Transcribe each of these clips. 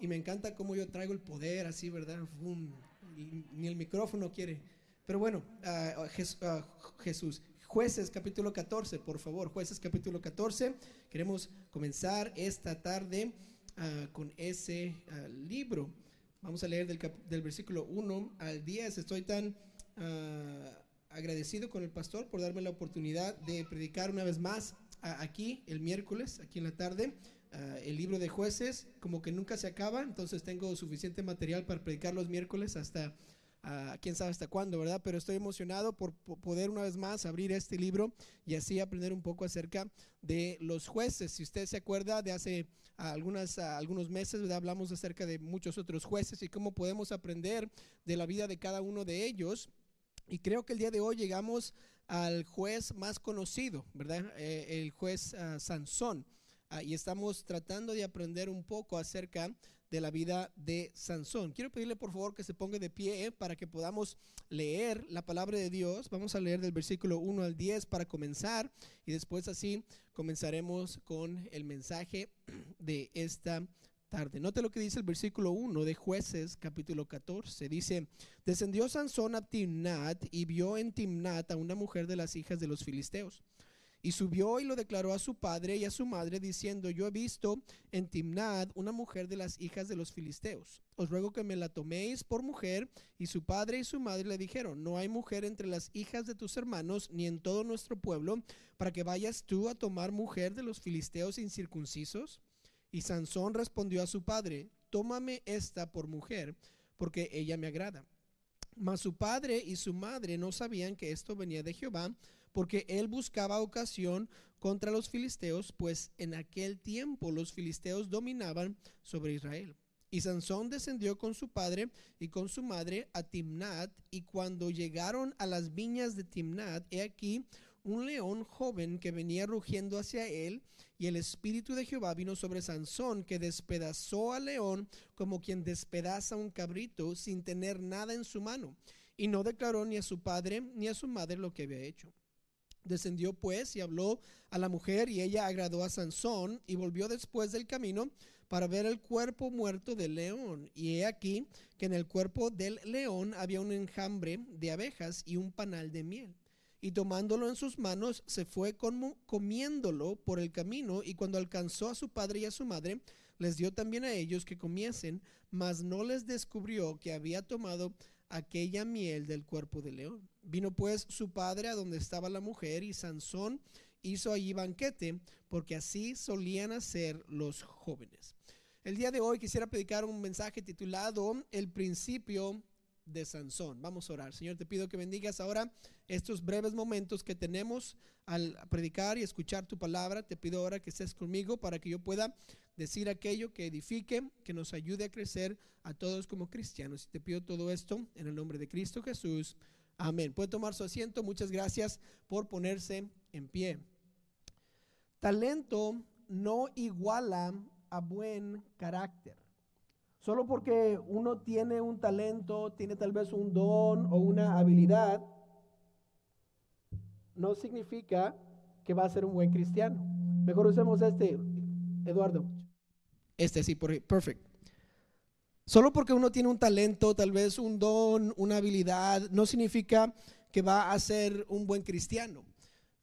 y me encanta cómo yo traigo el poder así, ¿verdad? ni el micrófono quiere. Pero bueno, uh, Jesús, jueces capítulo 14, por favor, jueces capítulo 14. Queremos comenzar esta tarde con ese libro. Vamos a leer del, del, versículo 1 al 10. Estoy tan agradecido con el pastor por darme la oportunidad de predicar una vez más aquí el miércoles, aquí en la tarde. El libro de jueces como que nunca se acaba, entonces tengo suficiente material para predicar los miércoles hasta quién sabe hasta cuándo, ¿verdad? Pero estoy emocionado por, poder una vez más abrir este libro y así aprender un poco acerca de los jueces. Si usted se acuerda de hace algunas, algunos meses, ¿verdad? Hablamos acerca de muchos otros jueces y cómo podemos aprender de la vida de cada uno de ellos. Y creo que el día de hoy llegamos al juez más conocido, ¿verdad? Eh, el juez ah, Sansón. Ah, y estamos tratando de aprender un poco acerca de la vida de Sansón. Quiero pedirle por favor que se ponga de pie eh, para que podamos leer la palabra de Dios. Vamos a leer del versículo 1 al 10 para comenzar y después así comenzaremos con el mensaje de esta tarde. Note lo que dice el versículo 1 de jueces capítulo 14. Dice, descendió Sansón a Timnat y vio en Timnat a una mujer de las hijas de los filisteos. Y subió y lo declaró a su padre y a su madre, diciendo, yo he visto en Timnad una mujer de las hijas de los filisteos. Os ruego que me la toméis por mujer. Y su padre y su madre le dijeron, no hay mujer entre las hijas de tus hermanos, ni en todo nuestro pueblo, para que vayas tú a tomar mujer de los filisteos incircuncisos. Y Sansón respondió a su padre, tómame esta por mujer, porque ella me agrada. Mas su padre y su madre no sabían que esto venía de Jehová, porque él buscaba ocasión contra los filisteos, pues en aquel tiempo los filisteos dominaban sobre Israel. Y Sansón descendió con su padre y con su madre a Timnat, y cuando llegaron a las viñas de Timnat, he aquí un león joven que venía rugiendo hacia él, y el espíritu de Jehová vino sobre Sansón, que despedazó al león como quien despedaza un cabrito sin tener nada en su mano, y no declaró ni a su padre ni a su madre lo que había hecho. Descendió pues y habló a la mujer y ella agradó a Sansón y volvió después del camino para ver el cuerpo muerto del león. Y he aquí que en el cuerpo del león había un enjambre de abejas y un panal de miel. Y tomándolo en sus manos se fue comiéndolo por el camino y cuando alcanzó a su padre y a su madre, les dio también a ellos que comiesen, mas no les descubrió que había tomado aquella miel del cuerpo del león. Vino pues su padre a donde estaba la mujer y Sansón hizo allí banquete, porque así solían hacer los jóvenes. El día de hoy quisiera predicar un mensaje titulado El principio de Sansón. Vamos a orar. Señor, te pido que bendigas ahora estos breves momentos que tenemos al predicar y escuchar tu palabra. Te pido ahora que estés conmigo para que yo pueda decir aquello que edifique, que nos ayude a crecer a todos como cristianos. Y te pido todo esto en el nombre de Cristo Jesús. Amén. Puede tomar su asiento. Muchas gracias por ponerse en pie. Talento no iguala a buen carácter. Solo porque uno tiene un talento, tiene tal vez un don o una habilidad, no significa que va a ser un buen cristiano. Mejor usemos este, Eduardo. Este sí, perfecto. Solo porque uno tiene un talento, tal vez un don, una habilidad, no significa que va a ser un buen cristiano.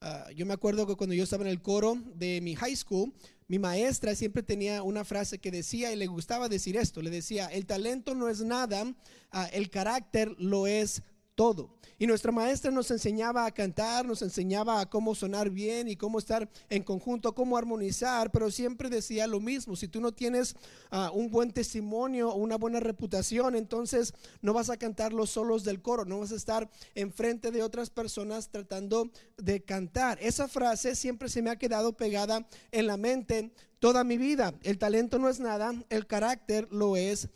Ah, yo me acuerdo que cuando yo estaba en el coro de mi high school, mi maestra siempre tenía una frase que decía y le gustaba decir esto, le decía, el talento no es nada, ah, el carácter lo es todo. Y nuestra maestra nos enseñaba a cantar, nos enseñaba a cómo sonar bien y cómo estar en conjunto, cómo armonizar, pero siempre decía lo mismo, si tú no tienes ah, un buen testimonio o una buena reputación, entonces no vas a cantar los solos del coro, no vas a estar enfrente de otras personas tratando de cantar. Esa frase siempre se me ha quedado pegada en la mente toda mi vida. El talento no es nada, el carácter lo es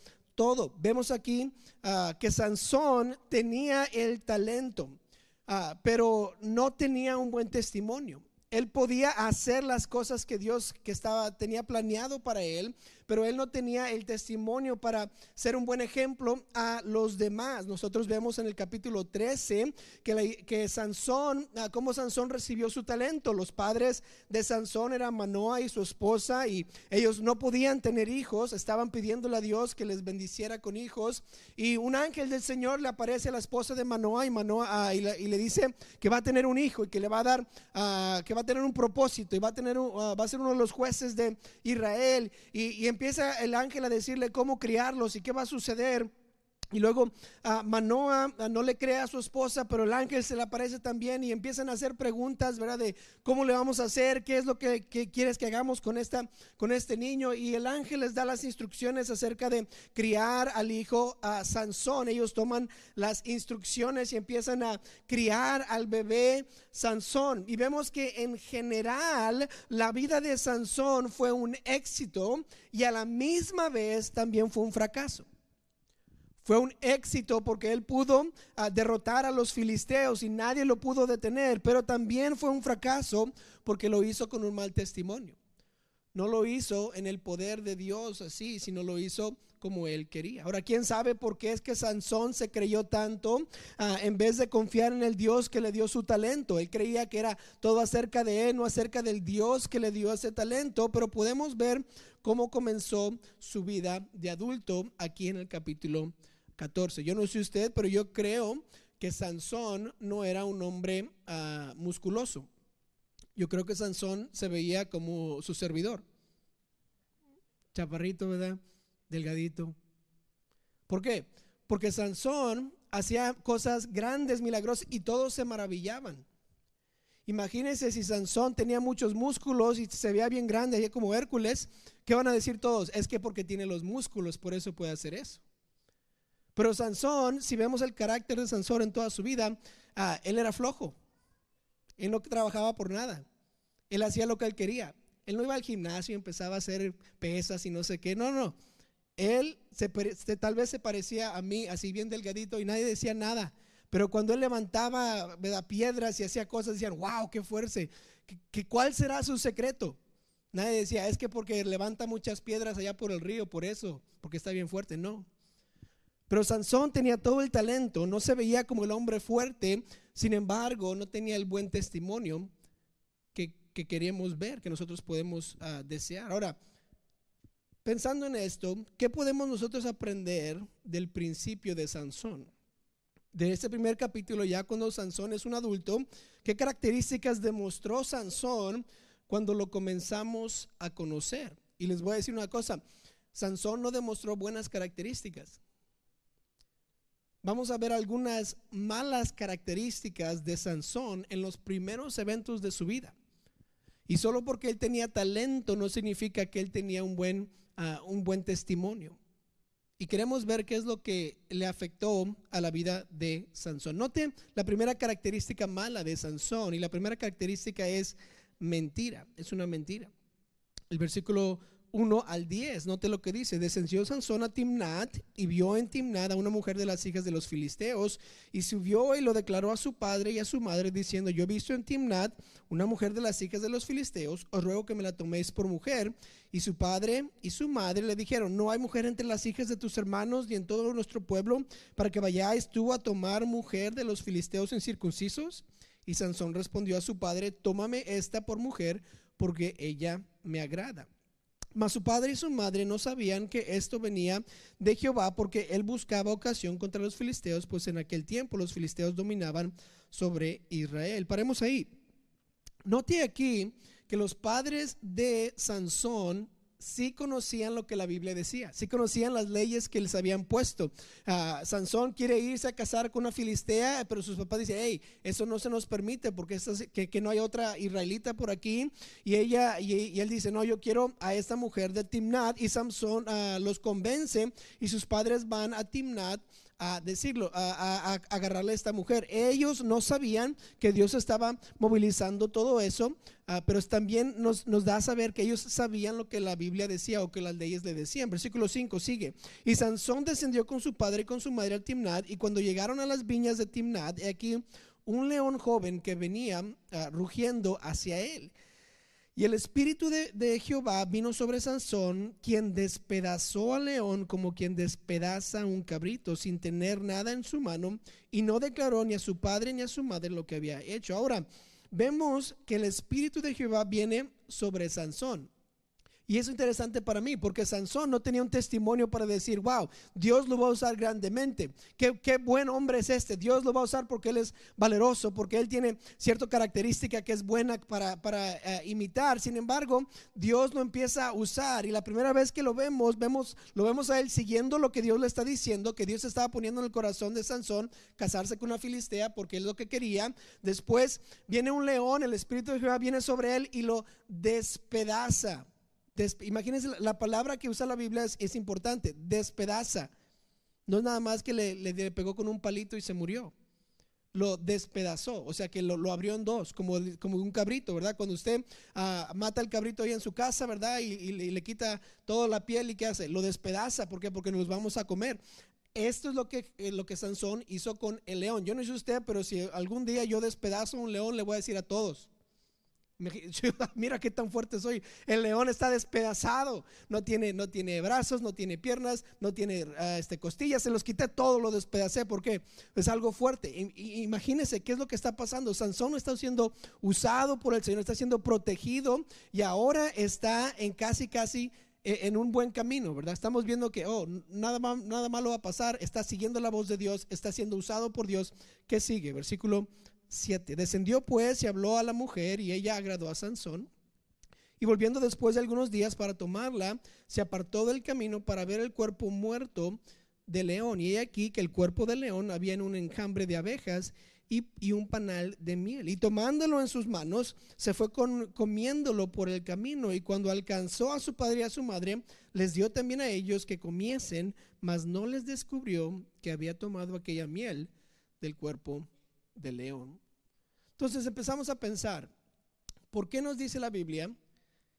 Vemos aquí ah, que Sansón tenía el talento, ah, pero no tenía un buen testimonio. Él podía hacer las cosas que Dios que estaba tenía planeado para él, pero él no tenía el testimonio para ser un buen ejemplo a los demás. Nosotros vemos en el capítulo 13 que, Sansón, ah, cómo Sansón recibió su talento. Los padres de Sansón eran Manoa y su esposa y ellos no podían tener hijos, estaban pidiéndole a Dios que les bendiciera con hijos y un ángel del Señor le aparece a la esposa de Manoa y Manoa ah, y, le, dice que va a tener un hijo y que le va a dar, ah, que va a tener un propósito y va a tener, va a ser uno de los jueces de Israel y empieza el ángel a decirle cómo criarlos y qué va a suceder. Y luego a Manoa no le cree a su esposa, pero el ángel se le aparece también y empiezan a hacer preguntas, ¿verdad? De cómo le vamos a hacer, qué es lo que, quieres que hagamos con, esta, con este niño. Y el ángel les da las instrucciones acerca de criar al hijo a Sansón. Ellos toman las instrucciones y empiezan a criar al bebé Sansón. Y vemos que en general la vida de Sansón fue un éxito y a la misma vez también fue un fracaso. Fue un éxito porque él pudo ah, derrotar a los filisteos y nadie lo pudo detener, pero también fue un fracaso porque lo hizo con un mal testimonio. No lo hizo en el poder de Dios así, sino lo hizo como él quería. Ahora, ¿quién sabe por qué es que Sansón se creyó tanto ah, en vez de confiar en el Dios que le dio su talento? Él creía que era todo acerca de él, no acerca del Dios que le dio ese talento, pero podemos ver cómo comenzó su vida de adulto aquí en el capítulo 14. Yo no sé usted, pero yo creo que Sansón no era un hombre ah, musculoso. Yo creo que Sansón se veía como su servidor. Chaparrito, ¿verdad? Delgadito. ¿Por qué? Porque Sansón hacía cosas grandes, milagrosas y todos se maravillaban. Imagínense si Sansón tenía muchos músculos y se veía bien grande, como Hércules, ¿qué van a decir todos? Es que porque tiene los músculos, por eso puede hacer eso. Pero Sansón, si vemos el carácter de Sansón en toda su vida, ah, él era flojo. Él no trabajaba por nada. Él hacía lo que él quería. Él no iba al gimnasio y empezaba a hacer pesas y no sé qué. No, no. Él se, tal vez se parecía a mí, así bien delgadito, y nadie decía nada. Pero cuando él levantaba piedras y hacía cosas, decían, wow, qué fuerza. ¿Qué, cuál será su secreto? Nadie decía, es que porque levanta muchas piedras allá por el río, por eso, porque está bien fuerte. No. Pero Sansón tenía todo el talento, no se veía como el hombre fuerte, sin embargo, no tenía el buen testimonio que, queremos ver, que nosotros podemos ah, desear. Ahora, pensando en esto, ¿qué podemos nosotros aprender del principio de Sansón? De este primer capítulo, ya cuando Sansón es un adulto, ¿qué características demostró Sansón cuando lo comenzamos a conocer? Y les voy a decir una cosa, Sansón no demostró buenas características vamos a ver algunas malas características de Sansón en los primeros eventos de su vida. Y solo porque él tenía talento no significa que él tenía un buen, ah, un buen testimonio. Y queremos ver qué es lo que le afectó a la vida de Sansón. Note la primera característica mala de Sansón y la primera característica es mentira, es una mentira. El versículo 1 al 10. Note lo que dice. Descendió Sansón a Timnat y vio en Timnat a una mujer de las hijas de los filisteos y subió y lo declaró a su padre y a su madre diciendo, yo he visto en Timnat una mujer de las hijas de los filisteos, os ruego que me la toméis por mujer. Y su padre y su madre le dijeron, no hay mujer entre las hijas de tus hermanos y en todo nuestro pueblo para que vayáis tú a tomar mujer de los filisteos incircuncisos. Y Sansón respondió a su padre, tómame esta por mujer porque ella me agrada. Mas su padre y su madre no sabían que esto venía de Jehová porque él buscaba ocasión contra los filisteos, pues en aquel tiempo los filisteos dominaban sobre Israel. Paremos ahí. Note aquí que los padres de Sansón sí conocían lo que la Biblia decía, sí conocían las leyes que les habían puesto. Ah, Sansón quiere irse a casar con una filistea, pero sus papás dicen, hey, eso no se nos permite porque que, no hay otra israelita por aquí. Y ella y, él dice, no, yo quiero a esta mujer de Timnat. Y Sansón ah, los convence y sus padres van a Timnat a decirlo, a, agarrarle a esta mujer. Ellos no sabían que Dios estaba movilizando todo eso, ah, pero también nos, nos, da a saber que ellos sabían lo que la Biblia decía o que las leyes le decían. Versículo 5 sigue. Y Sansón descendió con su padre y con su madre al Timnat, y cuando llegaron a las viñas de Timnat, aquí un león joven que venía ah, rugiendo hacia él. Y el espíritu de, Jehová vino sobre Sansón, quien despedazó al león como quien despedaza un cabrito sin tener nada en su mano, y no declaró ni a su padre ni a su madre lo que había hecho. Ahora, vemos que el espíritu de Jehová viene sobre Sansón. Y es interesante para mí porque Sansón no tenía un testimonio para decir, wow, Dios lo va a usar grandemente. Qué, buen hombre es este. Dios lo va a usar porque él es valeroso, porque él tiene cierta característica que es buena para, para eh, imitar. Sin embargo, Dios lo empieza a usar y la primera vez que lo vemos, vemos, lo vemos a él siguiendo lo que Dios le está diciendo, que Dios estaba poniendo en el corazón de Sansón casarse con una filistea porque es lo que quería. Después viene un león, el Espíritu de Jehová viene sobre él y lo despedaza imagínense, la palabra que usa la Biblia es, importante, despedaza. No es nada más que le, pegó con un palito y se murió. Lo despedazó, o sea que lo, abrió en dos, como, un cabrito, ¿verdad? Cuando usted ah, mata al cabrito ahí en su casa, ¿verdad? Y, le, quita toda la piel y ¿qué hace? Lo despedaza, ¿por qué? Porque nos vamos a comer. Esto es lo que, eh, lo que Sansón hizo con el león. Yo no sé usted, pero si algún día yo despedazo un león, le voy a decir a todos, Mira qué tan fuerte soy. El león está despedazado. No tiene, no tiene brazos, no tiene piernas, no tiene ah, este, costillas. Se los quité todo, lo despedacé porque es algo fuerte. imagínense qué es lo que está pasando. Sansón está siendo usado por el Señor, está siendo protegido y ahora está en casi, casi e, en un buen camino, ¿verdad? Estamos viendo que, oh, nada, nada malo va a pasar. Está siguiendo la voz de Dios, está siendo usado por Dios. ¿Qué sigue? Versículo 7. Descendió pues y habló a la mujer y ella agradó a Sansón. Y volviendo después de algunos días para tomarla, se apartó del camino para ver el cuerpo muerto de león. Y aquí que el cuerpo de león había en un enjambre de abejas y, un panal de miel. Y tomándolo en sus manos, se fue comiéndolo por el camino. Y cuando alcanzó a su padre y a su madre, les dio también a ellos que comiesen, mas no les descubrió que había tomado aquella miel del cuerpo de león. Entonces empezamos a pensar, ¿por qué nos dice la Biblia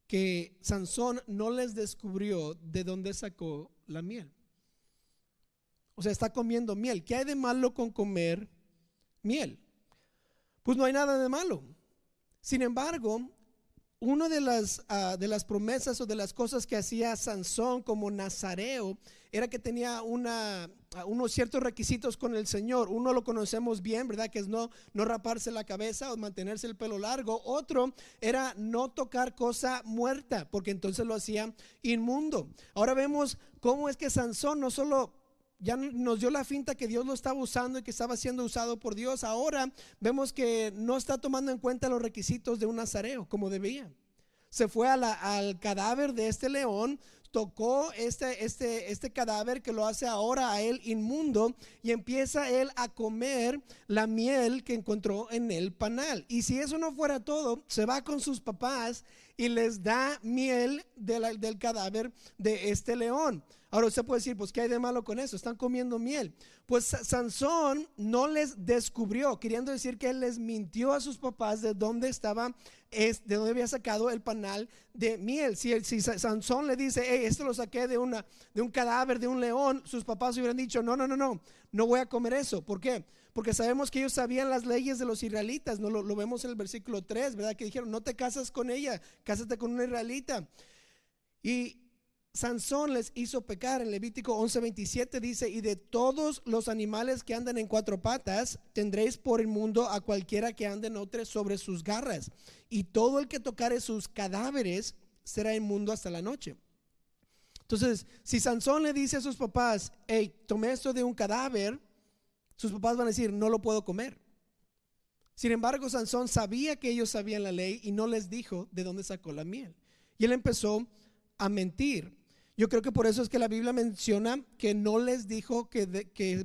que Sansón no les descubrió de dónde sacó la miel? O sea, está comiendo miel. ¿Qué hay de malo con comer miel? Pues no hay nada de malo. Sin embargo, una de las, ah, de las promesas o de las cosas que hacía Sansón como nazareo era que tenía ah, unos ciertos requisitos con el Señor. Uno lo conocemos bien, ¿verdad? Que es no, no raparse la cabeza o mantenerse el pelo largo. Otro era no tocar cosa muerta, porque entonces lo hacía inmundo. Ahora vemos cómo es que Sansón no solo ya nos dio la finta que Dios lo estaba usando y que estaba siendo usado por Dios. Ahora vemos que no está tomando en cuenta los requisitos de un nazareo como debía. Se fue al cadáver de este león, tocó este, este, este cadáver que lo hace ahora a él inmundo y empieza él a comer la miel que encontró en el panal. Y si eso no fuera todo, se va con sus papás y les da miel del cadáver de este león. Ahora usted puede decir, pues ¿qué hay de malo con eso? Están comiendo miel. Pues Sansón no les descubrió, queriendo decir que él les mintió a sus papás de dónde estaba, es, de dónde había sacado el panal de miel. Si, si Sansón le dice, hey, esto lo saqué de, una, de un cadáver, de un león, sus papás hubieran dicho, no, no, no, no, no voy a comer eso. ¿Por qué? Porque sabemos que ellos sabían las leyes de los israelitas, ¿no? lo, vemos en el versículo 3, ¿verdad? Que dijeron, no te casas con ella, cásate con una israelita. Y Sansón les hizo pecar. En Levítico 11:27 dice, y de todos los animales que andan en cuatro patas, tendréis por inmundo a cualquiera que ande en otro sobre sus garras. Y todo el que tocare sus cadáveres será inmundo hasta la noche. Entonces, si Sansón le dice a sus papás, hey, tomé esto de un cadáver, sus papás van a decir, no lo puedo comer. Sin embargo, Sansón sabía que ellos sabían la ley y no les dijo de dónde sacó la miel. Y él empezó a mentir. Yo creo que por eso es que la Biblia menciona que no les dijo que,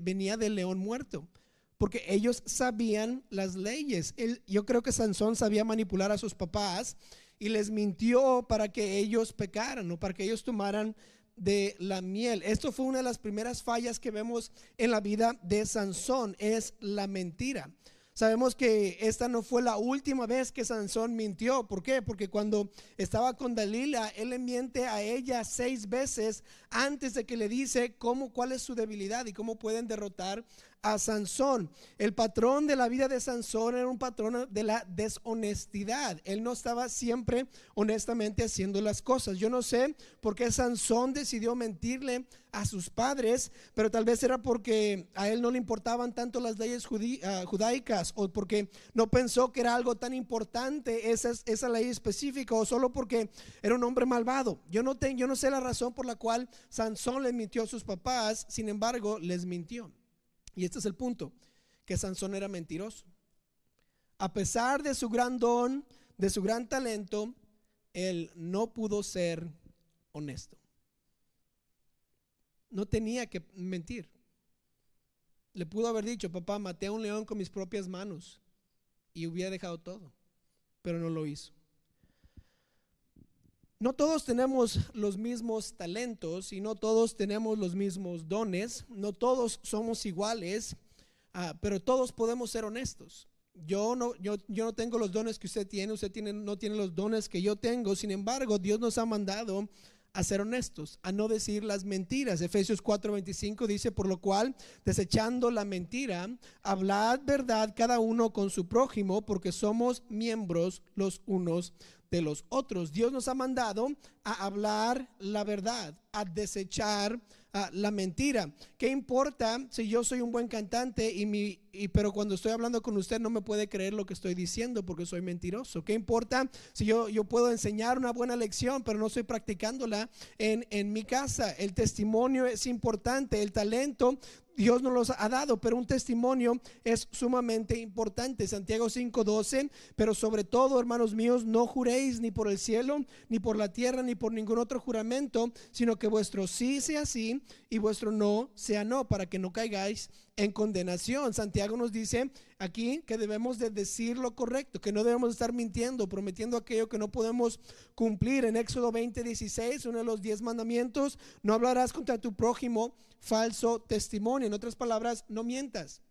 venía del león muerto, porque ellos sabían las leyes. yo creo que Sansón sabía manipular a sus papás y les mintió para que ellos pecaran o para que ellos tomaran de la miel. Esto fue una de las primeras fallas que vemos en la vida de Sansón, es la mentira. Sabemos que esta no fue la última vez que Sansón mintió. ¿Por qué? Porque cuando estaba con Dalila, él le miente a ella seis veces antes de que le dice cómo, cuál es su debilidad y cómo pueden derrotar a Sansón. El patrón de la vida de Sansón era un patrón de la deshonestidad. Él no estaba siempre honestamente haciendo las cosas. Yo no sé por qué Sansón decidió mentirle a sus padres, pero tal vez era porque a él no le importaban tanto las leyes ah, judaicas o porque no pensó que era algo tan importante esa, esa ley específica o solo porque era un hombre malvado. Yo no, yo no sé la razón por la cual Sansón le mintió a sus papás, sin embargo, les mintió. Y este es el punto, que Sansón era mentiroso. A pesar de su gran don, de su gran talento, él no pudo ser honesto. No tenía que mentir. Le pudo haber dicho, papá, maté a un león con mis propias manos y hubiera dejado todo, pero no lo hizo. No todos tenemos los mismos talentos y no todos tenemos los mismos dones, no todos somos iguales, ah, pero todos podemos ser honestos. Yo no, yo, no tengo los dones que usted tiene, usted no tiene los dones que yo tengo, sin embargo, Dios nos ha mandado a ser honestos, a no decir las mentiras. Efesios 4:25 dice, por lo cual, desechando la mentira, hablad verdad cada uno con su prójimo, porque somos miembros los unos de los otros. Dios nos ha mandado a hablar la verdad, a desechar la mentira. ¿Qué importa si yo soy un buen cantante y mi y, pero cuando estoy hablando con usted no me puede creer lo que estoy diciendo porque soy mentiroso? ¿Qué importa si yo, yo puedo enseñar una buena lección pero no estoy practicándola en, en mi casa? El testimonio es importante, el talento Dios nos los ha dado, pero un testimonio es sumamente importante. Santiago 5:12, pero sobre todo, hermanos míos, no juréis ni por el cielo, ni por la tierra, ni por ningún otro juramento, sino que vuestro sí sea sí y vuestro no sea no, para que no caigáis en condenación. Santiago nos dice aquí que debemos de decir lo correcto, que no debemos estar mintiendo, prometiendo aquello que no podemos cumplir. En Éxodo 20, 16, uno de los diez mandamientos, no hablarás contra tu prójimo falso testimonio. En otras palabras, no mientas.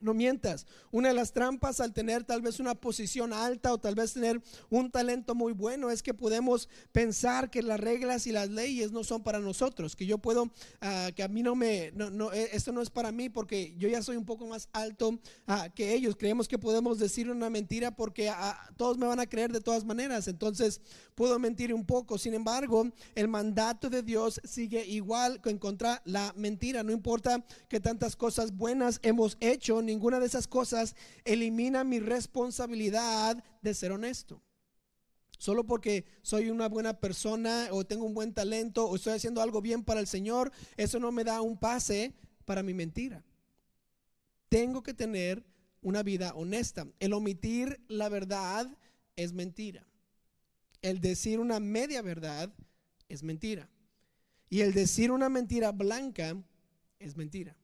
No mientas. Una de las trampas al tener tal vez una posición alta o tal vez tener un talento muy bueno es que podemos pensar que las reglas y las leyes no son para nosotros, que yo puedo, ah, que a mí no me, no, eh, esto no es para mí porque yo ya soy un poco más alto ah, que ellos. Creemos que podemos decir una mentira porque ah, todos me van a creer de todas maneras. Entonces puedo mentir un poco. Sin embargo, el mandato de Dios sigue igual que en contra la mentira. No importa que tantas cosas buenas hemos hecho, ni ninguna de esas cosas elimina mi responsabilidad de ser honesto. Solo porque soy una buena persona o tengo un buen talento o estoy haciendo algo bien para el Señor, eso no me da un pase para mi mentira. Tengo que tener una vida honesta. El omitir la verdad es mentira. El decir una media verdad es mentira. Y el decir una mentira blanca es mentira.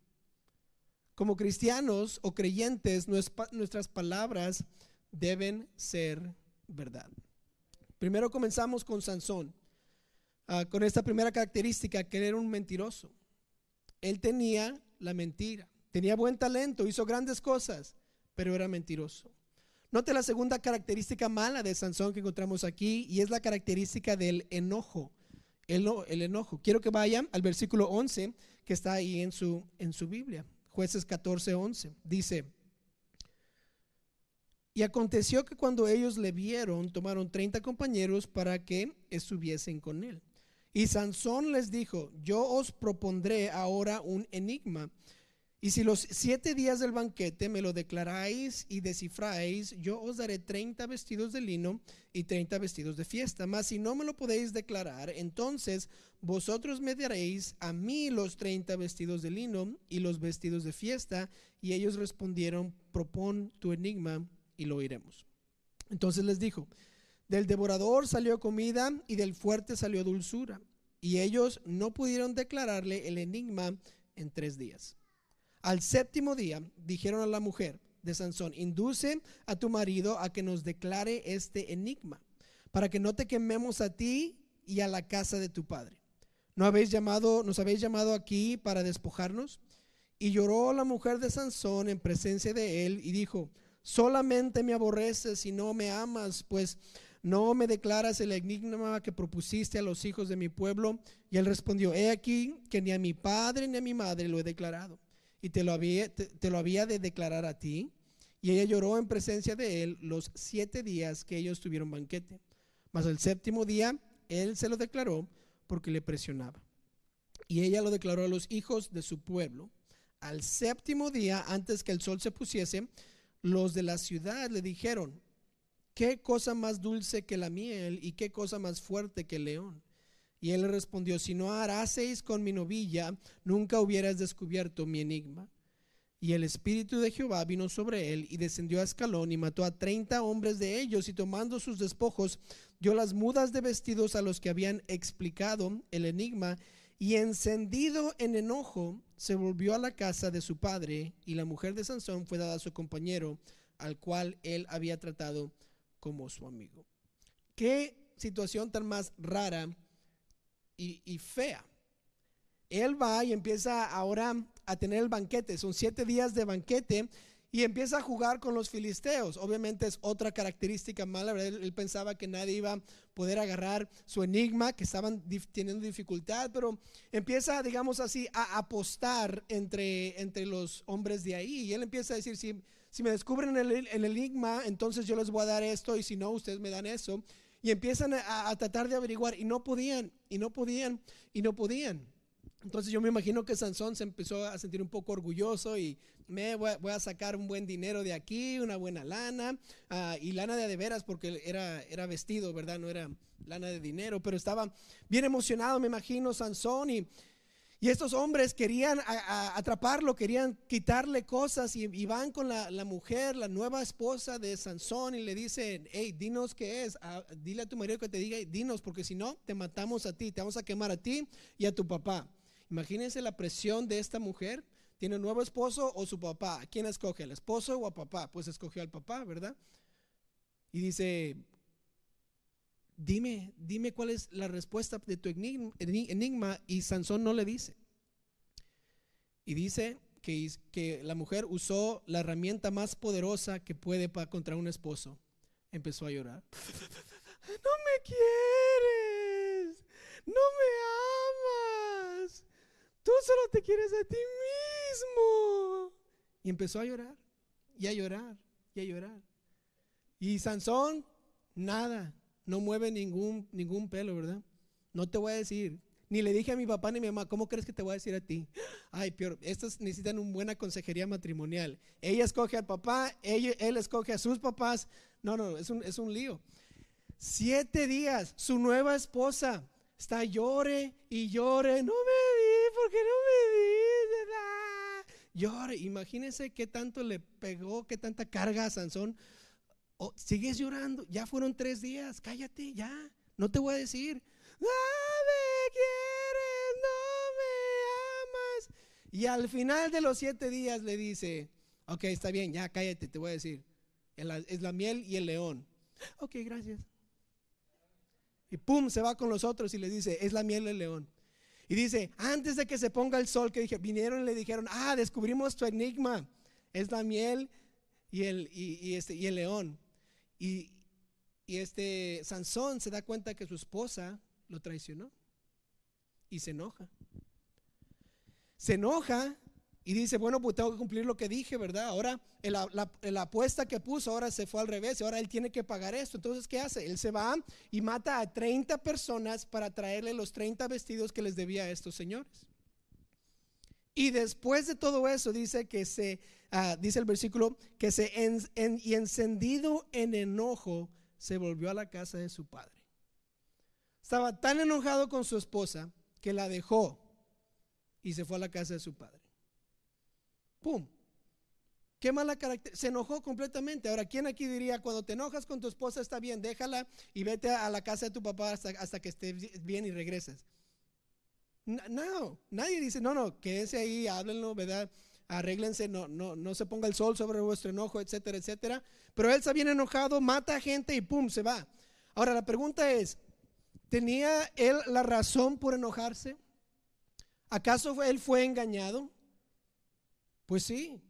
Como cristianos o creyentes, nuestras palabras deben ser verdad. Primero comenzamos con Sansón, ah, con esta primera característica, que era un mentiroso. Él tenía la mentira, tenía buen talento, hizo grandes cosas, pero era mentiroso. Note la segunda característica mala de Sansón que encontramos aquí y es la característica del enojo. El, el enojo. Quiero que vayan al versículo 11 que está ahí en su, en su Biblia. Jueces 14, 11. Dice, y aconteció que cuando ellos le vieron, tomaron 30 compañeros para que estuviesen con él. Y Sansón les dijo, yo os propondré ahora un enigma y si los siete días del banquete me lo declaráis y descifráis, yo os daré treinta vestidos de lino y treinta vestidos de fiesta. Mas si no me lo podéis declarar, entonces vosotros me daréis a mí los treinta vestidos de lino y los vestidos de fiesta. Y ellos respondieron, propon tu enigma y lo oiremos. Entonces les dijo, del devorador salió comida y del fuerte salió dulzura. Y ellos no pudieron declararle el enigma en tres días. Al séptimo día dijeron a la mujer de Sansón, induce a tu marido a que nos declare este enigma, para que no te quememos a ti y a la casa de tu padre. ¿No habéis llamado, nos habéis llamado aquí para despojarnos? Y lloró la mujer de Sansón en presencia de él y dijo, solamente me aborreces y no me amas, pues no me declaras el enigma que propusiste a los hijos de mi pueblo. Y él respondió, he aquí que ni a mi padre ni a mi madre lo he declarado y te lo había, te, lo había de declarar a ti. Y ella lloró en presencia de él los siete días que ellos tuvieron banquete. Mas el séptimo día él se lo declaró porque le presionaba. Y ella lo declaró a los hijos de su pueblo. Al séptimo día, antes que el sol se pusiese, los de la ciudad le dijeron, ¿qué cosa más dulce que la miel y qué cosa más fuerte que el león? Y él le respondió, si no haraseis con mi novilla, nunca hubieras descubierto mi enigma. Y el espíritu de Jehová vino sobre él y descendió a escalón y mató a treinta hombres de ellos y tomando sus despojos dio las mudas de vestidos a los que habían explicado el enigma y encendido en enojo se volvió a la casa de su padre y la mujer de Sansón fue dada a su compañero al cual él había tratado como su amigo. Qué situación tan más rara y, fea. Él va y empieza ahora a tener el banquete. Son siete días de banquete y empieza a jugar con los filisteos. Obviamente es otra característica mala, Él, pensaba que nadie iba a poder agarrar su enigma, que estaban teniendo dificultad, pero empieza, digamos así, a apostar entre, entre los hombres de ahí. Y él empieza a decir, si, si me descubren el, el enigma, entonces yo les voy a dar esto y si no, ustedes me dan eso y empiezan a, tratar de averiguar y no podían, y no podían, y no podían. Entonces yo me imagino que Sansón se empezó a sentir un poco orgulloso y me voy a, sacar un buen dinero de aquí, una buena lana, ah, y lana de de veras porque era, era vestido, ¿verdad? No era lana de dinero, pero estaba bien emocionado, me imagino, Sansón, y, y estos hombres querían atraparlo, querían quitarle cosas y, van con la, mujer, la nueva esposa de Sansón y le dicen, hey, dinos qué es, ah, dile a tu marido que te diga, dinos, porque si no, te matamos a ti, te vamos a quemar a ti y a tu papá. Imagínense la presión de esta mujer. ¿Tiene un nuevo esposo o su papá? ¿Quién escoge, el esposo o a papá? Pues escogió al papá, ¿verdad? Y dice, dime, dime cuál es la respuesta de tu enigma. Y Sansón no le dice. Y dice que, que la mujer usó la herramienta más poderosa que puede para contra un esposo. Empezó a llorar. No me quieres, no me amas, tú solo te quieres a ti mismo. Y empezó a llorar, y a llorar, y a llorar. Y Sansón, nada, no mueve ningún, ningún pelo, ¿verdad? No te voy a decir. Ni le dije a mi papá ni a mi mamá, ¿cómo crees que te voy a decir a ti? Ay, peor, estos necesitan una buena consejería matrimonial. Ella escoge al papá, él escoge a sus papás. No, no, es un, es un lío. Siete días, su nueva esposa está llore y llore. No me di, porque no me di? Llore. Imagínense qué tanto le pegó, qué tanta carga a Sansón Oh, sigues llorando, ya fueron tres días, cállate, ya, no te voy a decir, no me quieres, no me amas. Y al final de los siete días le dice, ok, está bien, ya cállate, te voy a decir, es la miel y el león. Ok, gracias. Y pum, se va con los otros y le dice, es la miel y el león. Y dice, antes de que se ponga el sol, que dije, vinieron y le dijeron, ah, descubrimos tu enigma, es la miel y el, y este, y el león. Y, este Sansón se da cuenta que su esposa lo traicionó y se enoja. Se enoja y dice, bueno, pues tengo que cumplir lo que dije, ¿verdad? Ahora la, apuesta que puso ahora se fue al revés y ahora él tiene que pagar esto. Entonces, ¿qué hace? Él se va y mata a 30 personas para traerle los 30 vestidos que les debía a estos señores. Y después de todo eso dice que se, ah, dice el versículo, que se y encendido en enojo se volvió a la casa de su padre. Estaba tan enojado con su esposa que la dejó y se fue a la casa de su padre. ¡Pum! Qué mala carácter. Se enojó completamente. Ahora, ¿quién aquí diría, cuando te enojas con tu esposa está bien, déjala y vete a la casa de tu papá hasta, hasta que estés bien y regreses? No, nadie dice, no, no, quédense ahí, háblenlo, ¿verdad? Arréglense, no, no, no se ponga el sol sobre vuestro enojo, etcétera, etcétera. Pero él está bien enojado, mata a gente y pum, se va. Ahora la pregunta es, ¿tenía él la razón por enojarse? ¿Acaso él fue engañado? Pues sí.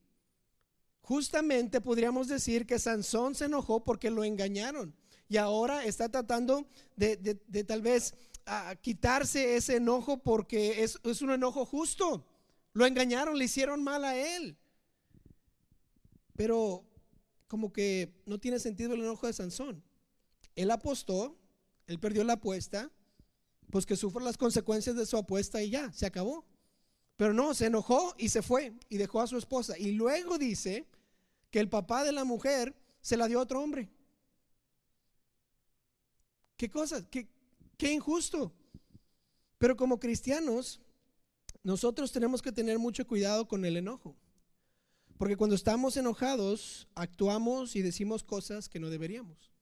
Justamente podríamos decir que Sansón se enojó porque lo engañaron y ahora está tratando de, de tal vez a quitarse ese enojo porque es, un enojo justo. Lo engañaron, le hicieron mal a él. Pero como que no tiene sentido el enojo de Sansón. Él apostó, él perdió la apuesta, pues que sufra las consecuencias de su apuesta y ya, se acabó. Pero no, se enojó y se fue y dejó a su esposa. Y luego dice que el papá de la mujer se la dio a otro hombre. ¿Qué cosa? ¿Qué, qué injusto? Pero como cristianos, nosotros tenemos que tener mucho cuidado con el enojo. Porque cuando estamos enojados, actuamos y decimos cosas que no deberíamos.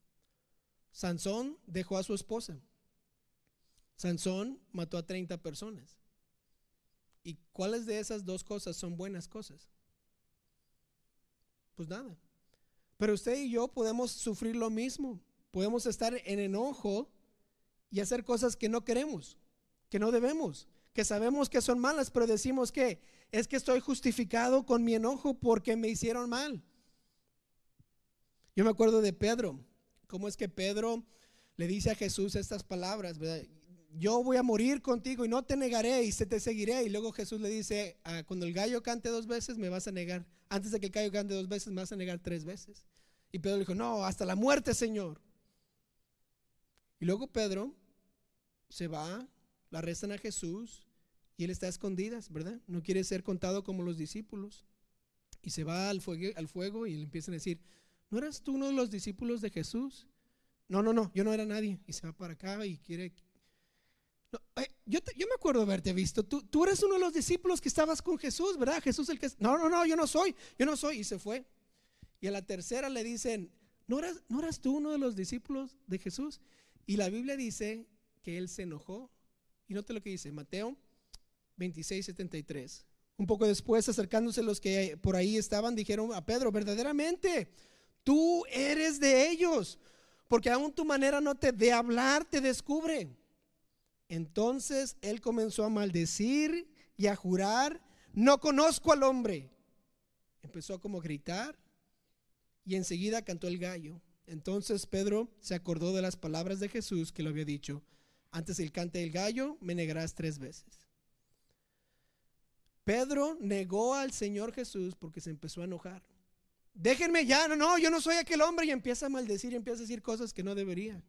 Sansón dejó a su esposa. Sansón mató a 30 personas. ¿Y cuáles de esas dos cosas son buenas cosas? Pues nada. Pero usted y yo podemos sufrir lo mismo. Podemos estar en enojo y hacer cosas que no queremos que no debemos, que sabemos que son malas, pero decimos que es que estoy justificado con mi enojo porque me hicieron mal. Yo me acuerdo de Pedro, cómo es que Pedro le dice a Jesús estas palabras, Yo voy a morir contigo y no te negaré y se te seguiré. Y luego Jesús le dice, ah, cuando el gallo cante dos veces me vas a negar. Antes de que el gallo cante dos veces me vas a negar tres veces. Y Pedro le dijo, no, hasta la muerte, Señor. Y luego Pedro se va la arrestan a Jesús y él está a escondidas, ¿verdad? No quiere ser contado como los discípulos. Y se va al fuego, al fuego y le empiezan a decir, ¿no eras tú uno de los discípulos de Jesús? No, no, no, yo no era nadie. Y se va para acá y quiere... yo, yo, me acuerdo haberte visto. Tú, tú eres uno de los discípulos que estabas con Jesús, ¿verdad? Jesús el que... No, no, no, yo no soy, yo no soy. Y se fue. Y a la tercera le dicen, ¿no eras, ¿no eras tú uno de los discípulos de Jesús? Y la Biblia dice que él se enojó y note lo que dice Mateo 26, 73. Un poco después, acercándose los que por ahí estaban, dijeron a Pedro, verdaderamente, tú eres de ellos, porque aún tu manera no te de hablar te descubre. Entonces él comenzó a maldecir y a jurar, no conozco al hombre. Empezó a como gritar y enseguida cantó el gallo. Entonces Pedro se acordó de las palabras de Jesús que lo había dicho antes del cante del gallo, me negarás tres veces. Pedro negó al Señor Jesús porque se empezó a enojar. Déjenme ya, no, no, yo no soy aquel hombre y empieza a maldecir y empieza a decir cosas que no debería.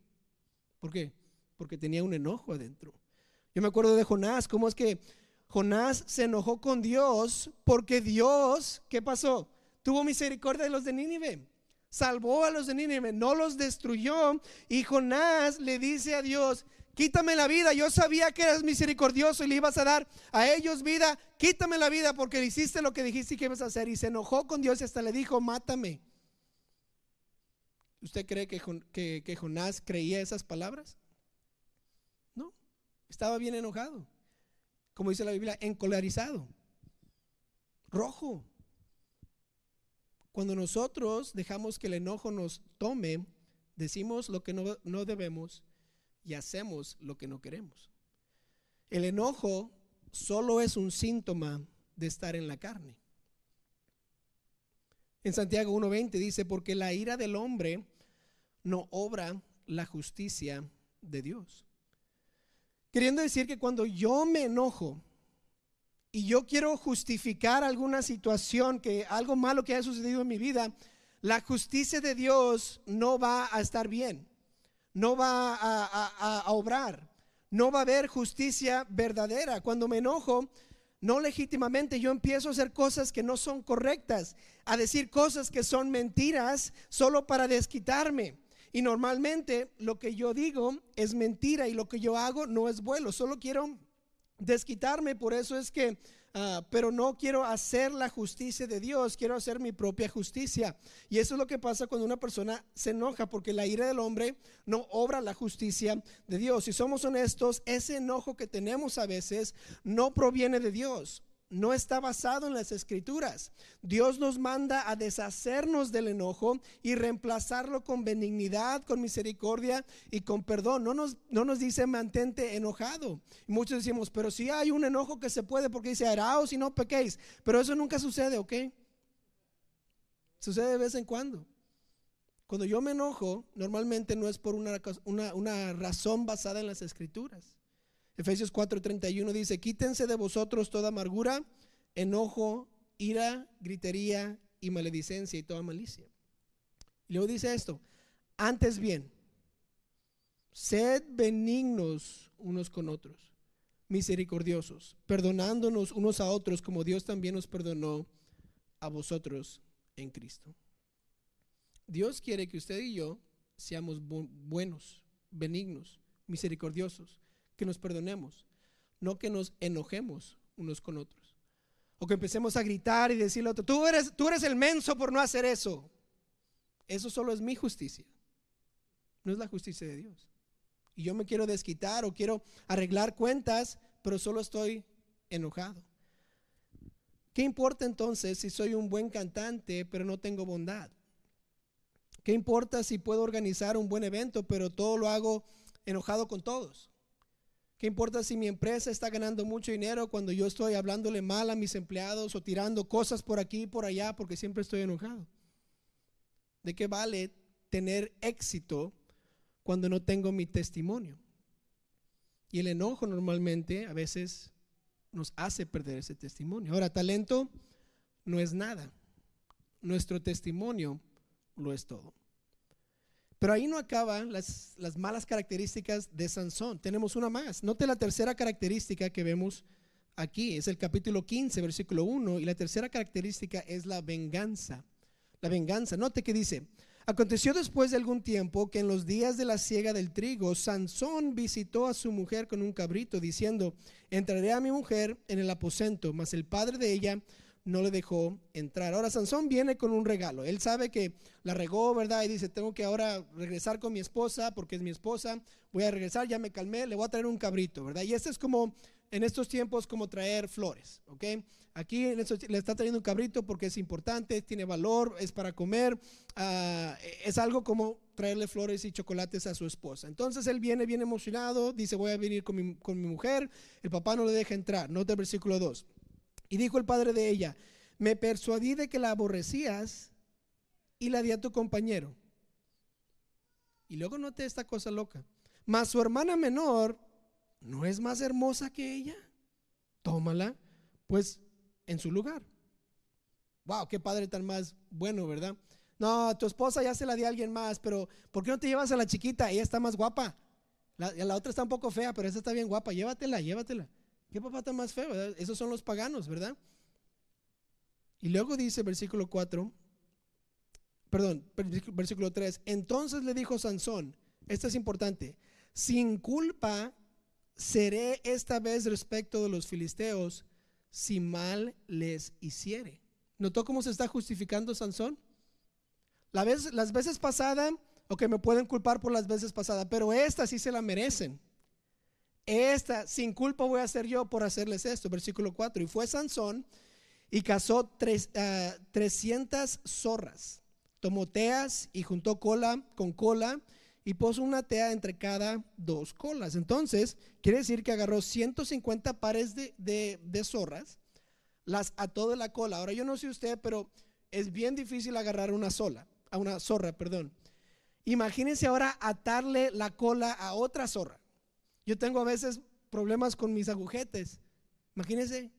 ¿Por qué? Porque tenía un enojo adentro. Yo me acuerdo de Jonás, cómo es que Jonás se enojó con Dios porque Dios, ¿qué pasó? Tuvo misericordia de los de Nínive salvó a los de Nínive, no los destruyó. Y Jonás le dice a Dios, quítame la vida, yo sabía que eras misericordioso y le ibas a dar a ellos vida, quítame la vida porque hiciste lo que dijiste que ibas a hacer. Y se enojó con Dios y hasta le dijo, mátame. ¿Usted cree que, que, Jonás creía esas palabras? No, estaba bien enojado. Como dice la Biblia, encolarizado, rojo. Cuando nosotros dejamos que el enojo nos tome, decimos lo que no, no debemos y hacemos lo que no queremos. El enojo solo es un síntoma de estar en la carne. En Santiago 1.20 dice, porque la ira del hombre no obra la justicia de Dios. Queriendo decir que cuando yo me enojo, y yo quiero justificar alguna situación, que algo malo que haya sucedido en mi vida, la justicia de Dios no va a estar bien, no va a, a obrar, no va a haber justicia verdadera. Cuando me enojo, no legítimamente yo empiezo a hacer cosas que no son correctas, a decir cosas que son mentiras solo para desquitarme. Y normalmente lo que yo digo es mentira y lo que yo hago no es bueno, solo quiero desquitarme, por eso es que, ah, pero no quiero hacer la justicia de Dios, quiero hacer mi propia justicia. Y eso es lo que pasa cuando una persona se enoja, porque la ira del hombre no obra la justicia de Dios. Si somos honestos, ese enojo que tenemos a veces no proviene de Dios no está basado en las escrituras. Dios nos manda a deshacernos del enojo y reemplazarlo con benignidad, con misericordia y con perdón. No nos, no nos dice mantente enojado. muchos decimos, pero si hay un enojo que se puede porque dice, araos y no pequéis. Pero eso nunca sucede, ¿ok? Sucede de vez en cuando. Cuando yo me enojo, normalmente no es por una, una, una razón basada en las escrituras. Efesios 4:31 dice, quítense de vosotros toda amargura, enojo, ira, gritería y maledicencia y toda malicia. Y luego dice esto, antes bien, sed benignos unos con otros, misericordiosos, perdonándonos unos a otros como Dios también nos perdonó a vosotros en Cristo. Dios quiere que usted y yo seamos buenos, benignos, misericordiosos, que nos perdonemos, no que nos enojemos unos con otros. O que empecemos a gritar y decirle a otro, tú eres, tú eres el menso por no hacer eso. Eso solo es mi justicia, no es la justicia de Dios. Y yo me quiero desquitar o quiero arreglar cuentas, pero solo estoy enojado. ¿Qué importa entonces si soy un buen cantante, pero no tengo bondad? ¿Qué importa si puedo organizar un buen evento, pero todo lo hago enojado con todos? ¿Qué importa si mi empresa está ganando mucho dinero cuando yo estoy hablándole mal a mis empleados o tirando cosas por aquí y por allá porque siempre estoy enojado? ¿De qué vale tener éxito cuando no tengo mi testimonio? Y el enojo normalmente a veces nos hace perder ese testimonio. Ahora, talento no es nada. Nuestro testimonio lo es todo. Pero ahí no acaban las, las, malas características de Sansón. Tenemos una más. Note la tercera característica que vemos aquí. Es el capítulo 15, versículo 1. Y la tercera característica es la venganza. La venganza. Note que dice, aconteció después de algún tiempo que en los días de la siega del trigo, Sansón visitó a su mujer con un cabrito, diciendo, entraré a mi mujer en el aposento, mas el padre de ella no le dejó entrar. Ahora Sansón viene con un regalo. Él sabe que la regó, ¿verdad? Y dice, tengo que ahora regresar con mi esposa porque es mi esposa. Voy a regresar, ya me calmé, le voy a traer un cabrito, ¿verdad? Y este es como, en estos tiempos, como traer flores, ¿ok? Aquí le está trayendo un cabrito porque es importante, tiene valor, es para comer. Ah, es algo como traerle flores y chocolates a su esposa. Entonces él viene bien emocionado, dice, voy a venir con mi, con mi mujer. El papá no le deja entrar. Nota el versículo 2. Y dijo el padre de ella, me persuadí de que la aborrecías y la di a tu compañero. Y luego noté esta cosa loca. Mas su hermana menor no es más hermosa que ella. Tómala, pues, en su lugar. Wow, qué padre tan más bueno, ¿verdad? No, tu esposa ya se la di a alguien más, pero ¿por qué no te llevas a la chiquita? Ella está más guapa. La, la otra está un poco fea, pero esa está bien guapa. Llévatela, llévatela. ¿Qué papá está más feo? Esos son los paganos, ¿verdad? Y luego dice versículo 4, perdón, versículo 3, entonces le dijo Sansón, esto es importante, sin culpa seré esta vez respecto de los filisteos si mal les hiciere. ¿Notó cómo se está justificando Sansón? Las veces pasadas, o que me pueden culpar por las veces pasadas, pero estas sí se la merecen. Esta, sin culpa voy a hacer yo por hacerles esto. Versículo 4. Y fue Sansón y cazó tres, 300 ah, zorras. Tomó teas y juntó cola con cola y puso una tea entre cada dos colas. Entonces, quiere decir que agarró 150 pares de, de, de zorras, las ató de la cola. Ahora, yo no sé usted, pero es bien difícil agarrar una sola, a una zorra, perdón. Imagínense ahora atarle la cola a otra zorra. Yo tengo a veces problemas con mis agujetes. Imagínense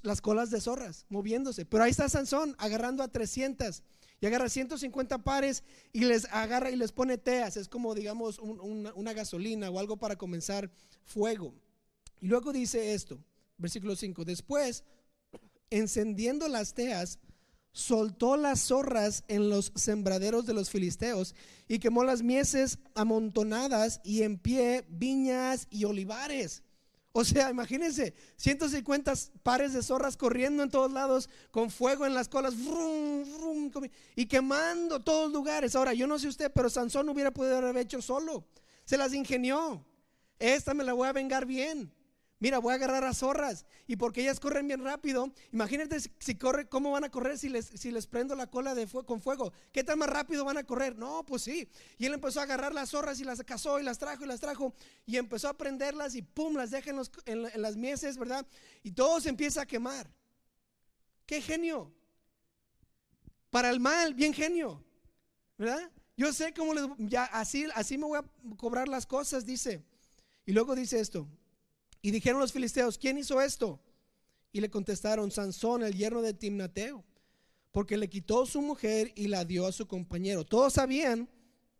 las colas de zorras moviéndose. Pero ahí está Sansón agarrando a 300 y agarra 150 pares y les agarra y les pone teas. Es como, digamos, una gasolina o algo para comenzar fuego. Y luego dice esto, versículo 5. Después, encendiendo las teas, soltó las zorras en los sembraderos de los filisteos y quemó las mieses amontonadas y en pie viñas y olivares. O sea, imagínense, 150 pares de zorras corriendo en todos lados con fuego en las colas y quemando todos lugares. Ahora, yo no sé usted, pero Sansón hubiera podido haber hecho solo. Se las ingenió. Esta me la voy a vengar bien. Mira, voy a agarrar a zorras. Y porque ellas corren bien rápido, imagínate si corre, cómo van a correr si les, si les prendo la cola de con fuego. ¿Qué tan más rápido van a correr? No, pues sí. Y él empezó a agarrar las zorras y las cazó y las trajo y las trajo. Y empezó a prenderlas y pum, las deja en, las mieses, ¿verdad? Y todo se empieza a quemar. ¡Qué genio! Para el mal, bien genio. ¿Verdad? Yo sé cómo les, ya así, así me voy a cobrar las cosas, dice. Y luego dice esto, y dijeron los filisteos, ¿quién hizo esto? Y le contestaron, Sansón, el yerno de Timnateo, porque le quitó su mujer y la dio a su compañero. Todos sabían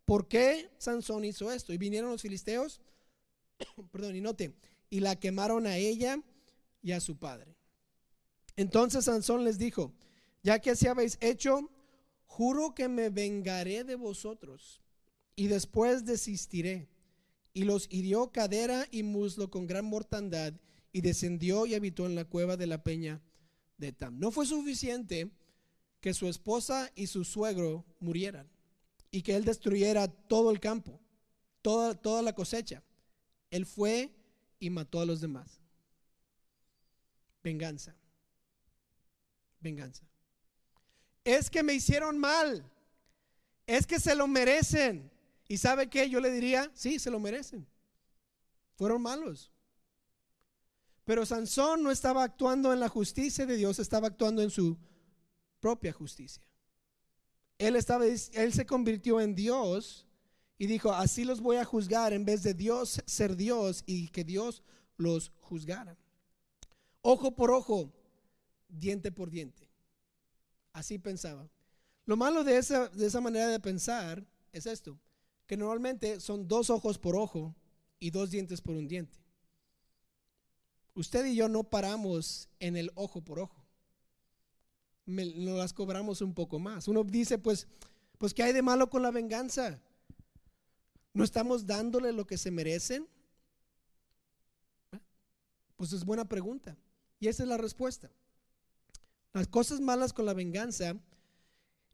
por qué Sansón hizo esto. Y vinieron los filisteos, perdón, y y la quemaron a ella y a su padre. Entonces Sansón les dijo, ya que así habéis hecho, juro que me vengaré de vosotros y después desistiré. Y los hirió cadera y muslo con gran mortandad y descendió y habitó en la cueva de la peña de Tam. No fue suficiente que su esposa y su suegro murieran y que él destruyera todo el campo, toda, toda la cosecha. Él fue y mató a los demás. Venganza. Venganza. Es que me hicieron mal. Es que se lo merecen. ¿Y sabe qué? Yo le diría, sí, se lo merecen. Fueron malos. Pero Sansón no estaba actuando en la justicia de Dios, estaba actuando en su propia justicia. Él, estaba, él se convirtió en Dios y dijo, así los voy a juzgar en vez de Dios ser Dios y que Dios los juzgara. Ojo por ojo, diente por diente. Así pensaba. Lo malo de esa, de esa manera de pensar es esto, que normalmente son dos ojos por ojo y dos dientes por un diente. Usted y yo no paramos en el ojo por ojo. nos las cobramos un poco más. Uno dice, pues, pues, ¿qué hay de malo con la venganza? ¿No estamos dándole lo que se merecen? Pues es buena pregunta. Y esa es la respuesta. Las cosas malas con la venganza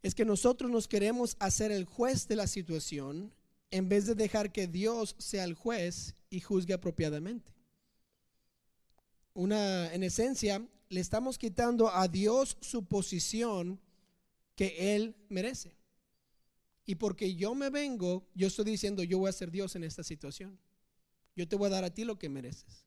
es que nosotros nos queremos hacer el juez de la situación en vez de dejar que Dios sea el juez y juzgue apropiadamente una, en esencia, le estamos quitando a Dios su posición que Él merece. Y porque yo me vengo, yo estoy diciendo, yo voy a ser Dios en esta situación. Yo te voy a dar a ti lo que mereces.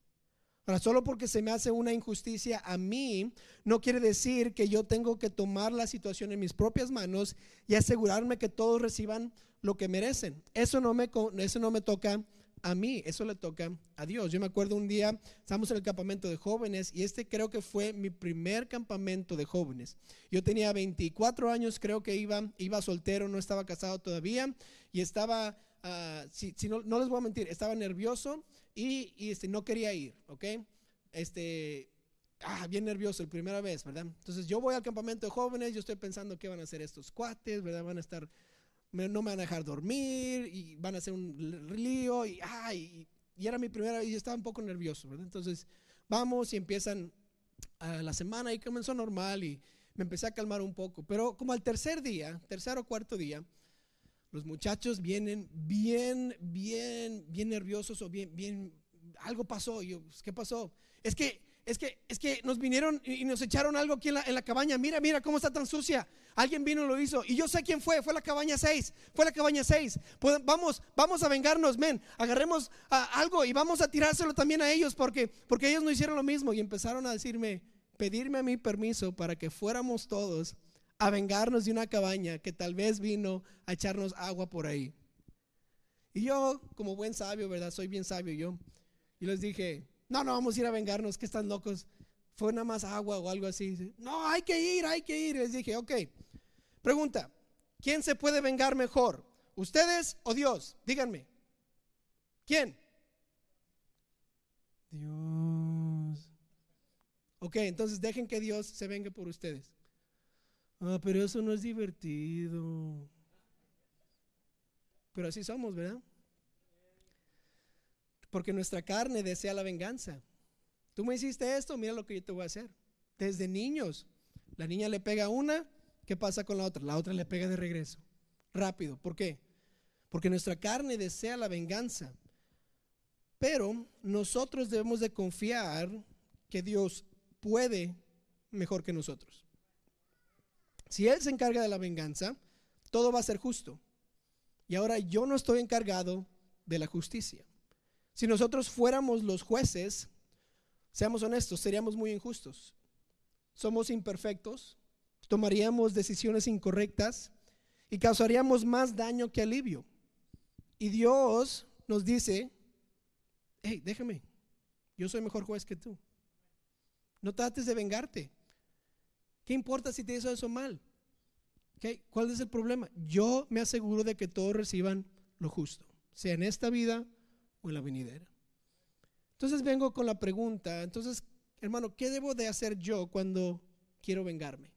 Ahora, solo porque se me hace una injusticia a mí, no quiere decir que yo tengo que tomar la situación en mis propias manos y asegurarme que todos reciban lo que merecen. Eso no me, eso no me toca a mí, eso le toca a Dios. Yo me acuerdo un día, estábamos en el campamento de jóvenes y este creo que fue mi primer campamento de jóvenes. Yo tenía 24 años, creo que iba, iba soltero, no estaba casado todavía y estaba, ah, si, no, les voy a mentir, estaba nervioso y, este, no quería ir, ¿ok? Este, ah, bien nervioso, la primera vez, ¿verdad? Entonces yo voy al campamento de jóvenes, yo estoy pensando qué van a hacer estos cuates, ¿verdad? Van a estar no me van a dejar dormir y van a hacer un lío y, ay, y era mi primera vez y estaba un poco nervioso, ¿verdad? Entonces vamos y empiezan la semana y comenzó normal y me empecé a calmar un poco, pero como al tercer día, tercer o cuarto día, los muchachos vienen bien, bien, bien nerviosos o bien, bien, algo pasó. Y yo, pues, ¿qué pasó? Es que es que, es que nos vinieron y nos echaron algo aquí en la, cabaña. Mira, mira cómo está tan sucia. Alguien vino y lo hizo. Y yo sé quién fue. Fue la cabaña 6. Fue la cabaña 6. Pues vamos, vamos a vengarnos, men. Agarremos algo y vamos a tirárselo también a ellos porque, porque ellos no hicieron lo mismo. Y empezaron a decirme, pedirme a mí permiso para que fuéramos todos a vengarnos de una cabaña que tal vez vino a echarnos agua por ahí. Y yo, como buen sabio, ¿verdad? Soy bien sabio yo. Y les dije, no, no, vamos a ir a vengarnos, que están locos. Fue nada más agua o algo así. No, hay que ir, hay que ir. Les dije, ok. Pregunta, ¿quién se puede vengar mejor? ¿Ustedes o Dios? Díganme. ¿Quién? Dios. Ok, entonces dejen que Dios se venga por ustedes. Ah, pero eso no es divertido. Pero así somos, ¿verdad? Porque nuestra carne desea la venganza. Tú me hiciste esto, mira lo que yo te voy a hacer. Desde niños, la niña le pega una, ¿qué pasa con la otra? La otra le pega de regreso. Rápido. ¿Por qué? Porque nuestra carne desea la venganza. Pero nosotros debemos de confiar que Dios puede mejor que nosotros. Si Él se encarga de la venganza, todo va a ser justo. Y ahora yo no estoy encargado de la justicia. Si nosotros fuéramos los jueces, seamos honestos, seríamos muy injustos. Somos imperfectos, tomaríamos decisiones incorrectas y causaríamos más daño que alivio. Y Dios nos dice, hey, déjame, yo soy mejor juez que tú. No trates de vengarte. ¿Qué importa si te hizo eso mal? ¿Cuál es el problema? Yo me aseguro de que todos reciban lo justo, sea en esta vida o en la venidera. Entonces vengo con la pregunta, entonces, hermano, ¿qué debo de hacer yo cuando quiero vengarme?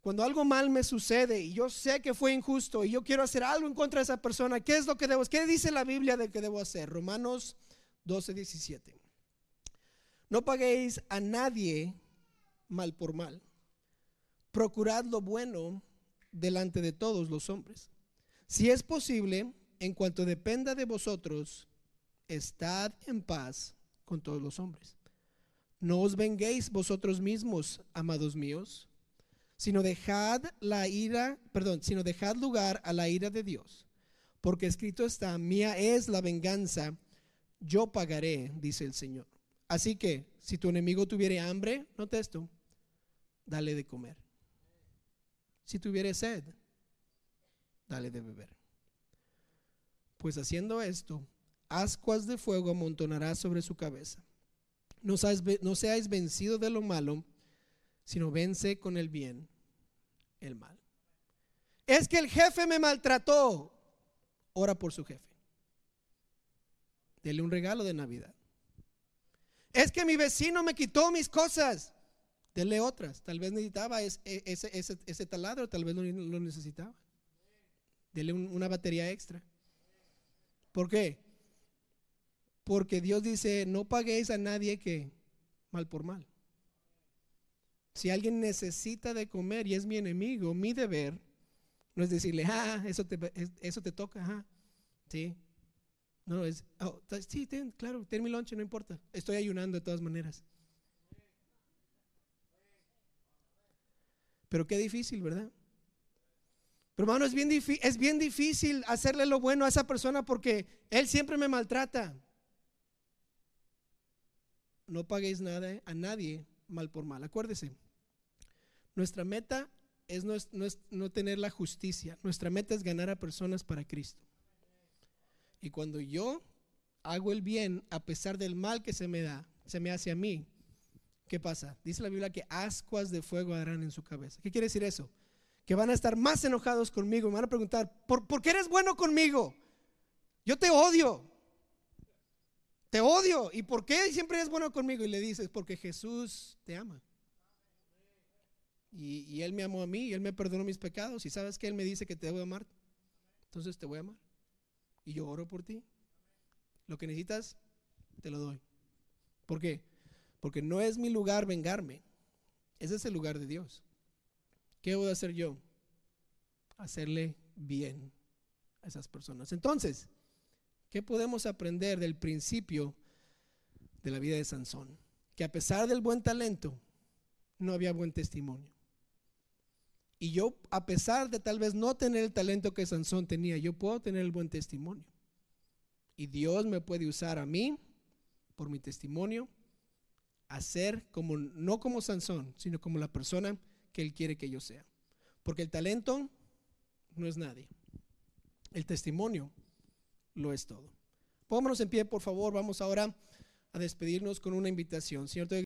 Cuando algo mal me sucede y yo sé que fue injusto y yo quiero hacer algo en contra de esa persona, ¿qué es lo que debo? ¿Qué dice la Biblia de que debo hacer? Romanos 12, 17. No paguéis a nadie mal por mal. Procurad lo bueno delante de todos los hombres. Si es posible, en cuanto dependa de vosotros, estad en paz con todos los hombres. No os venguéis vosotros mismos, amados míos, sino dejad la ira, perdón, sino dejad lugar a la ira de Dios, porque escrito está, mía es la venganza, yo pagaré, dice el Señor. Así que, si tu enemigo tuviere hambre, note esto, dale de comer. Si tuviere sed, dale de beber. Pues haciendo esto, ascuas de fuego amontonará sobre su cabeza. No seáis, no seáis vencido de lo malo, sino vence con el bien el mal. Es que el jefe me maltrató. Ora por su jefe. Dele un regalo de Navidad. Es que mi vecino me quitó mis cosas. Dele otras. Tal vez necesitaba ese, ese, ese, taladro, tal vez no lo necesitaba. Dele una batería extra. ¿Por qué? Porque Dios dice, no paguéis a nadie que mal por mal. Si alguien necesita de comer y es mi enemigo, mi deber no es decirle, ah, eso te, eso te toca, ah, sí. No, es, oh, sí, claro, ten mi lonche, no importa. Estoy ayunando de todas maneras. Pero qué difícil, ¿verdad? Pero hermano, es bien, es bien difícil hacerle lo bueno a esa persona porque él siempre me maltrata. No paguéis nada a nadie mal por mal. Acuérdese, nuestra meta es no, es no tener la justicia. Nuestra meta es ganar a personas para Cristo. Y cuando yo hago el bien a pesar del mal que se me da, se me hace a mí, ¿qué pasa? Dice la Biblia que ascuas de fuego harán en su cabeza. ¿Qué quiere decir eso? Que van a estar más enojados conmigo. Me van a preguntar, ¿por, ¿por qué eres bueno conmigo? Yo te odio. Te odio. ¿Y por qué siempre eres bueno conmigo? Y le dices, porque Jesús te ama. Y, y, Él me amó a mí y Él me perdonó mis pecados. Y sabes que Él me dice que te debo amar. Entonces te voy a amar. Y yo oro por ti. Lo que necesitas, te lo doy. ¿Por qué? Porque no es mi lugar vengarme. Ese es el lugar de Dios. ¿Qué voy hacer yo? Hacerle bien a esas personas. Entonces, ¿qué podemos aprender del principio de la vida de Sansón? Que a pesar del buen talento, no había buen testimonio. Y yo, a pesar de tal vez no tener el talento que Sansón tenía, yo puedo tener el buen testimonio. Y Dios me puede usar a mí por mi testimonio Hacer como, no como Sansón, sino como la persona que Él quiere que yo sea. Porque el talento no es nadie. El testimonio lo es todo. Pónganos en pie, por favor. Vamos ahora a despedirnos con una invitación. Señor,